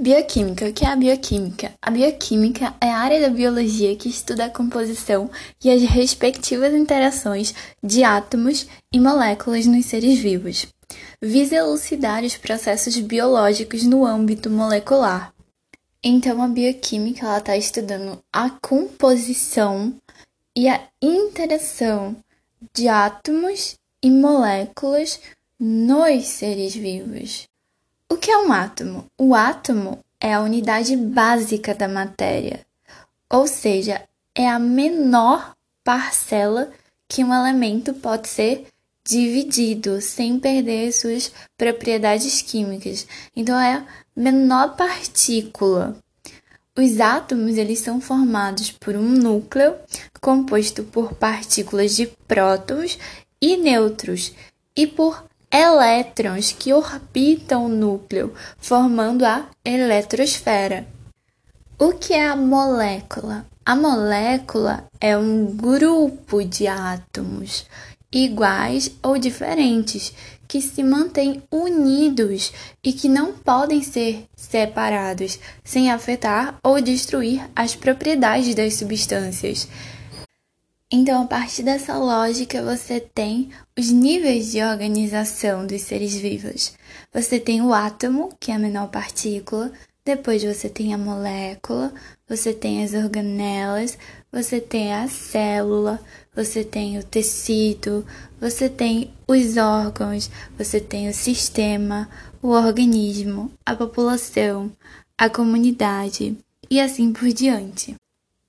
Bioquímica. O que é a bioquímica? A bioquímica é a área da biologia que estuda a composição e as respectivas interações de átomos e moléculas nos seres vivos. Visa elucidar os processos biológicos no âmbito molecular. Então, a bioquímica está estudando a composição e a interação de átomos e moléculas nos seres vivos. O que é um átomo? O átomo é a unidade básica da matéria, ou seja, é a menor parcela que um elemento pode ser dividido sem perder suas propriedades químicas. Então é a menor partícula. Os átomos eles são formados por um núcleo composto por partículas de prótons e nêutrons e por elétrons que orbitam o núcleo, formando a eletrosfera. O que é a molécula? A molécula é um grupo de átomos iguais ou diferentes que se mantêm unidos e que não podem ser separados sem afetar ou destruir as propriedades das substâncias. Então, a partir dessa lógica, você tem os níveis de organização dos seres vivos. Você tem o átomo, que é a menor partícula, depois você tem a molécula, você tem as organelas, você tem a célula, você tem o tecido, você tem os órgãos, você tem o sistema, o organismo, a população, a comunidade e assim por diante.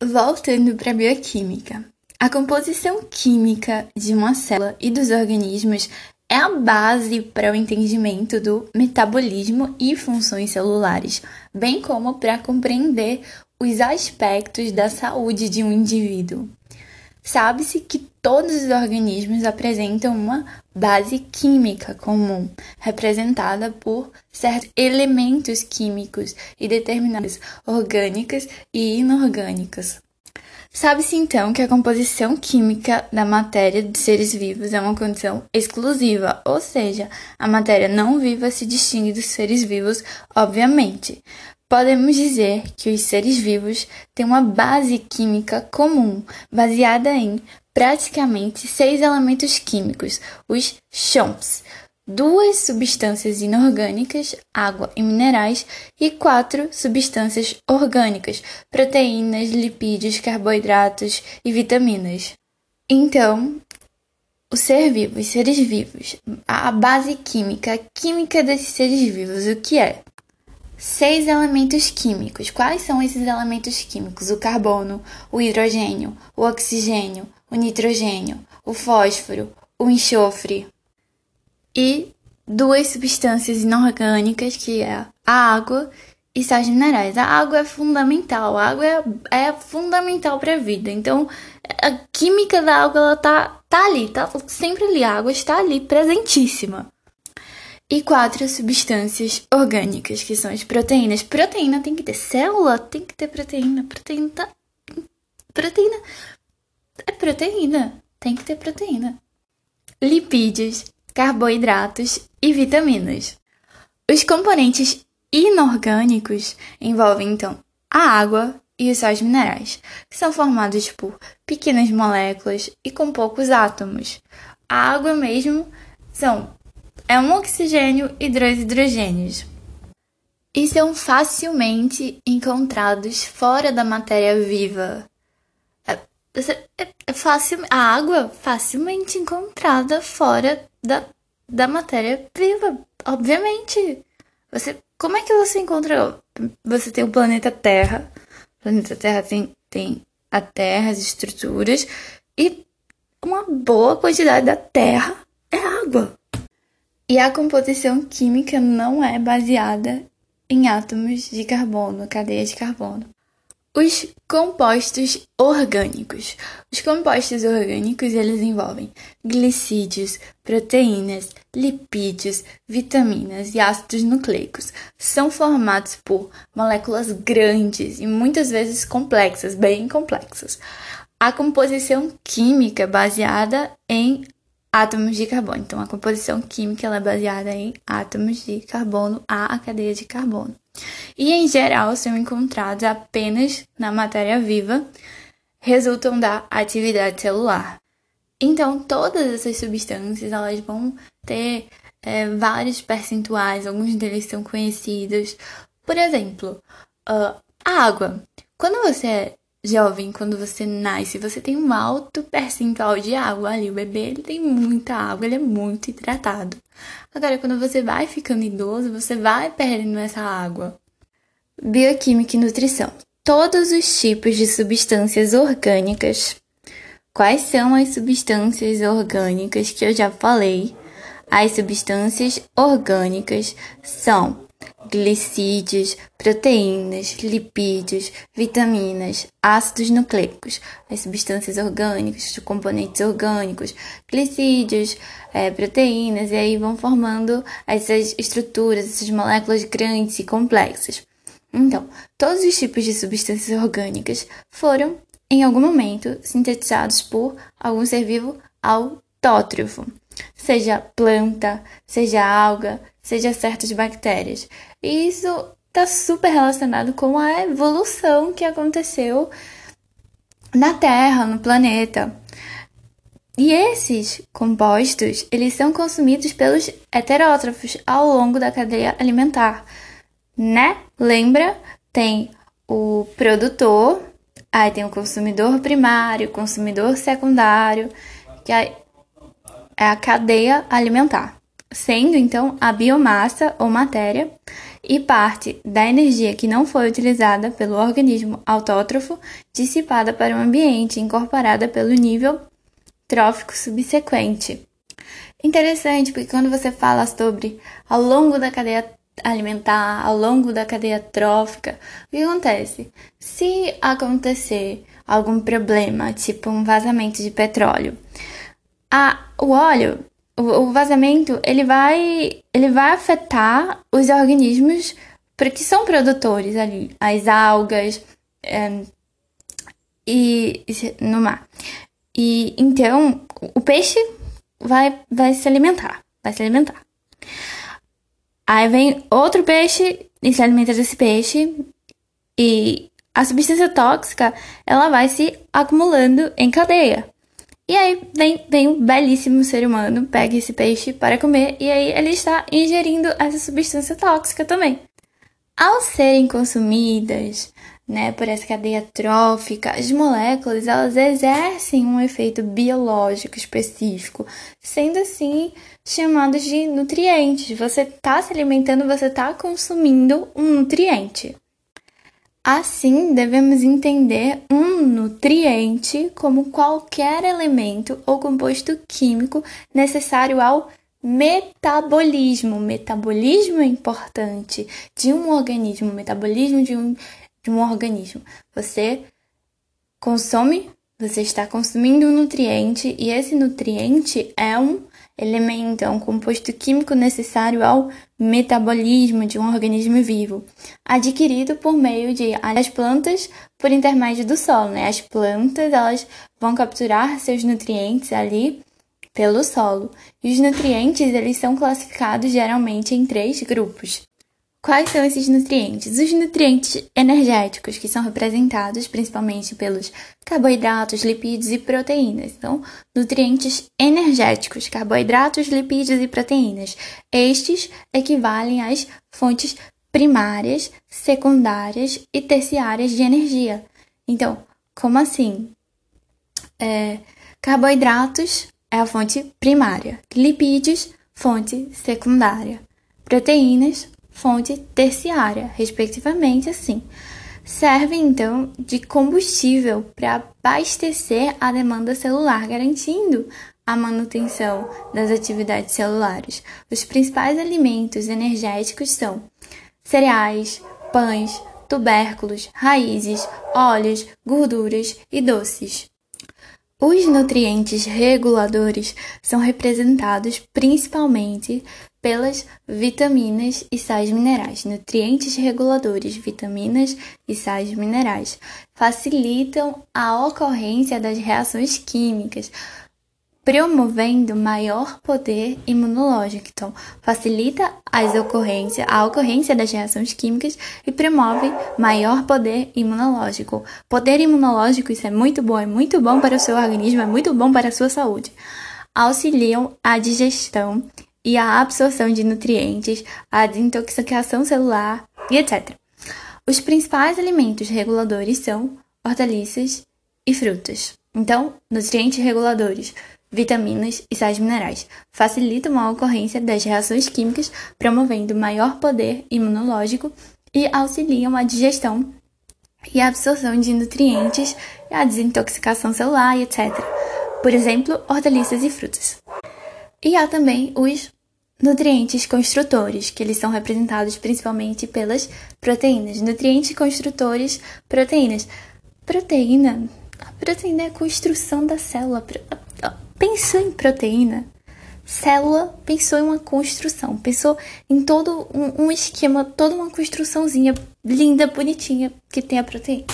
Voltando para a bioquímica. A composição química de uma célula e dos organismos é a base para o entendimento do metabolismo e funções celulares, bem como para compreender os aspectos da saúde de um indivíduo. Sabe-se que todos os organismos apresentam uma base química comum, representada por certos elementos químicos e determinadas orgânicas e inorgânicas. Sabe-se então que a composição química da matéria de seres vivos é uma condição exclusiva, ou seja, a matéria não viva se distingue dos seres vivos, obviamente. Podemos dizer que os seres vivos têm uma base química comum, baseada em praticamente seis elementos químicos, os chomps, duas substâncias inorgânicas, água e minerais, e quatro substâncias orgânicas, proteínas, lipídios, carboidratos e vitaminas. Então, o ser vivo, os seres vivos, a base química, a química desses seres vivos, o que é? Seis elementos químicos. Quais são esses elementos químicos? O carbono, o hidrogênio, o oxigênio, o nitrogênio, o fósforo, o enxofre, e duas substâncias inorgânicas, que é a água e sais minerais. A água é fundamental, a água é, é fundamental para a vida. Então, a química da água ela tá, tá ali, tá sempre ali, a água está ali presentíssima. E quatro substâncias orgânicas, que são as proteínas. Proteína tem que ter célula, tem que ter proteína. Proteína tá. Proteína. É proteína. Tem que ter proteína. Lipídios carboidratos e vitaminas. Os componentes inorgânicos envolvem então a água e os sais minerais, que são formados por pequenas moléculas e com poucos átomos. A água mesmo são é um oxigênio e dois hidrogênios. E são facilmente encontrados fora da matéria viva. É, é, é a água facilmente encontrada fora da, da matéria viva, obviamente. Você, como é que você encontra? Você tem o planeta Terra. O planeta Terra tem, tem a Terra, as estruturas, e uma boa quantidade da Terra é água. E a composição química não é baseada em átomos de carbono, cadeia de carbono. Os compostos orgânicos. Os compostos orgânicos eles envolvem glicídios, proteínas, lipídios, vitaminas e ácidos nucleicos. São formados por moléculas grandes e muitas vezes complexas, bem complexas. A composição química é baseada em átomos de carbono. Então, a composição química é baseada em átomos de carbono, a cadeia de carbono. E, em geral, são encontrados apenas na matéria viva, resultam da atividade celular. Então, todas essas substâncias elas vão ter é, vários percentuais, alguns deles são conhecidos. Por exemplo, a água. Quando você jovem, quando você nasce, você tem um alto percentual de água ali. O bebê ele tem muita água, ele é muito hidratado. Agora, quando você vai ficando idoso, você vai perdendo essa água. Bioquímica e nutrição. Todos os tipos de substâncias orgânicas. Quais são as substâncias orgânicas que eu já falei? As substâncias orgânicas são glicídios, proteínas, lipídios, vitaminas, ácidos nucleicos, as substâncias orgânicas, os componentes orgânicos, glicídios, é, proteínas, e aí vão formando essas estruturas, essas moléculas grandes e complexas. Então, todos os tipos de substâncias orgânicas foram, em algum momento, sintetizados por algum ser vivo autótrofo, seja planta, seja alga, seja certas bactérias. E isso está super relacionado com a evolução que aconteceu na Terra, no planeta. E esses compostos, eles são consumidos pelos heterótrofos ao longo da cadeia alimentar, né? Lembra? Tem o produtor, aí tem o consumidor primário, consumidor secundário, que é a cadeia alimentar sendo então a biomassa ou matéria e parte da energia que não foi utilizada pelo organismo autótrofo dissipada para o ambiente, incorporada pelo nível trófico subsequente. Interessante, porque quando você fala sobre ao longo da cadeia alimentar, ao longo da cadeia trófica, o que acontece? Se acontecer algum problema, tipo um vazamento de petróleo, a, o óleo o, vazamento ele vai, ele vai afetar os organismos que são produtores ali, as algas é, e no mar. E então o peixe vai, vai se alimentar, vai se alimentar. Aí vem outro peixe e se alimenta desse peixe e a substância tóxica ela vai se acumulando em cadeia. E aí vem, vem um belíssimo ser humano, pega esse peixe para comer e aí ele está ingerindo essa substância tóxica também. Ao serem consumidas, né, por essa cadeia trófica, as moléculas elas exercem um efeito biológico específico, sendo assim chamados de nutrientes. Você está se alimentando, você está consumindo um nutriente. Assim, devemos entender um nutriente como qualquer elemento ou composto químico necessário ao metabolismo. Metabolismo é importante de um organismo, metabolismo de um, de um organismo. Você consome, você está consumindo um nutriente e esse nutriente é um elemento, é um composto químico necessário ao metabolismo de um organismo vivo, adquirido por meio de as plantas por intermédio do solo. Né? As plantas elas vão capturar seus nutrientes ali pelo solo. E os nutrientes eles são classificados geralmente em três grupos. Quais são esses nutrientes? Os nutrientes energéticos, que são representados principalmente pelos carboidratos, lipídios e proteínas. Então, nutrientes energéticos, carboidratos, lipídios e proteínas. Estes equivalem às fontes primárias, secundárias e terciárias de energia. Então, como assim? É, carboidratos é a fonte primária, lipídios, fonte secundária, proteínas, fonte terciária, respectivamente, assim. Servem então de combustível para abastecer a demanda celular, garantindo a manutenção das atividades celulares. Os principais alimentos energéticos são cereais, pães, tubérculos, raízes, óleos, gorduras e doces. Os nutrientes reguladores são representados principalmente pelas vitaminas e sais minerais. Nutrientes reguladores, vitaminas e sais minerais facilitam a ocorrência das reações químicas, promovendo maior poder imunológico. Então, facilita as ocorrências, a ocorrência das reações químicas e promove maior poder imunológico. Poder imunológico, isso é muito bom, é muito bom para o seu organismo, é muito bom para a sua saúde. Auxiliam a digestão e a absorção de nutrientes, a desintoxicação celular e etc. Os principais alimentos reguladores são hortaliças e frutas. Então, nutrientes reguladores, vitaminas e sais minerais facilitam a ocorrência das reações químicas, promovendo maior poder imunológico e auxiliam a digestão e a absorção de nutrientes, a desintoxicação celular e etc. Por exemplo, hortaliças e frutas. E há também os nutrientes construtores, que eles são representados principalmente pelas proteínas. Nutrientes construtores, proteínas. Proteína. A proteína é a construção da célula. Pensou em proteína? Célula pensou em uma construção, pensou em todo um, um esquema, toda uma construçãozinha linda, bonitinha que tem a proteína.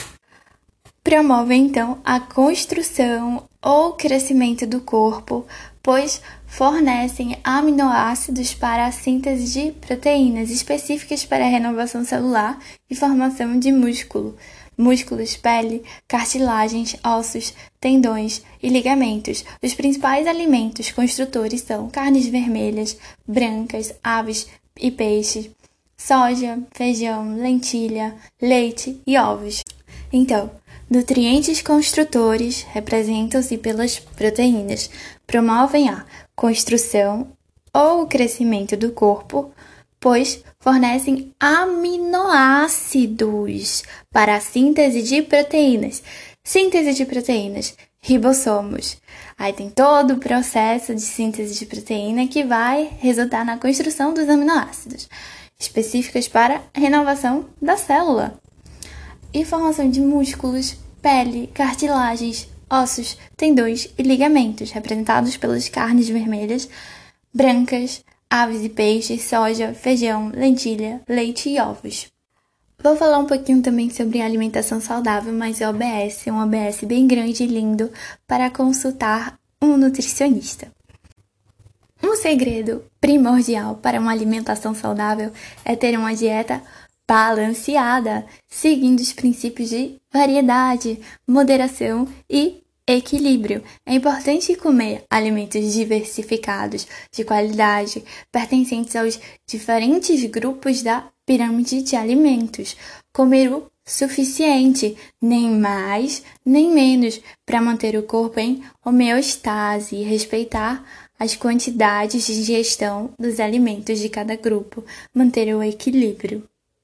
Promove então a construção ou crescimento do corpo, pois fornecem aminoácidos para a síntese de proteínas específicas para a renovação celular e formação de músculo, músculos, pele, cartilagens, ossos, tendões e ligamentos. Os principais alimentos construtores são carnes vermelhas, brancas, aves e peixes, soja, feijão, lentilha, leite e ovos. Então, nutrientes construtores representam-se pelas proteínas, promovem a construção ou crescimento do corpo, pois fornecem aminoácidos para a síntese de proteínas. Síntese de proteínas, ribossomos. Aí tem todo o processo de síntese de proteína que vai resultar na construção dos aminoácidos, específicos para renovação da célula. E formação de músculos, pele, cartilagens, ossos, tendões e ligamentos, representados pelas carnes vermelhas, brancas, aves e peixes, soja, feijão, lentilha, leite e ovos. Vou falar um pouquinho também sobre alimentação saudável, mas é OBS, um OBS bem grande e lindo para consultar um nutricionista. Um segredo primordial para uma alimentação saudável é ter uma dieta balanceada, seguindo os princípios de variedade, moderação e equilíbrio. É importante comer alimentos diversificados, de qualidade, pertencentes aos diferentes grupos da pirâmide de alimentos. Comer o suficiente, nem mais nem menos, para manter o corpo em homeostase e respeitar as quantidades de ingestão dos alimentos de cada grupo, manter o equilíbrio.